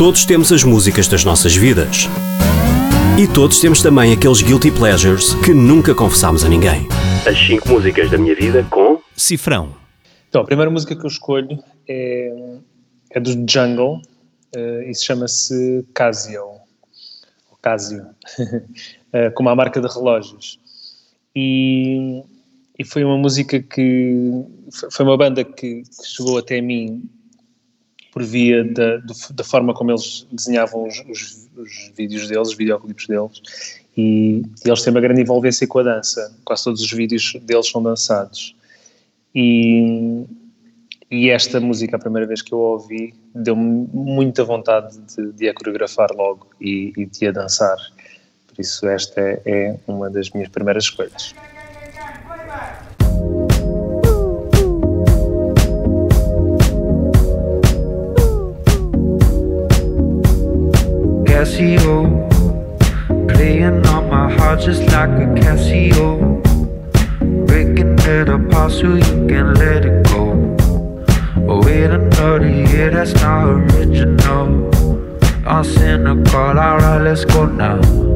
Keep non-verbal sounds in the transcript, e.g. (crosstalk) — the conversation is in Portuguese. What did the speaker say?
Todos temos as músicas das nossas vidas. E todos temos também aqueles guilty pleasures que nunca confessámos a ninguém. As 5 músicas da minha vida com Cifrão. Então, a primeira música que eu escolho é, é do Jungle uh, e chama-se Casio. Ou Casio. (laughs) uh, como a marca de relógios. E, e foi uma música que. Foi uma banda que, que chegou até mim por via da, da forma como eles desenhavam os, os, os vídeos deles, os videoclipes deles, e, e, eles têm uma grande envolvência com a dança. Quase todos os vídeos deles são dançados. E, e esta música, a primeira vez que eu a ouvi, deu-me muita vontade de, de a coreografar logo e, e de a dançar. Por isso, esta é, é uma das minhas primeiras escolhas. Casio. Playing on my heart just like a Casio. Breaking it apart so you can let it go. Oh wait another year, that's not original. I'm cynical, alright let's go now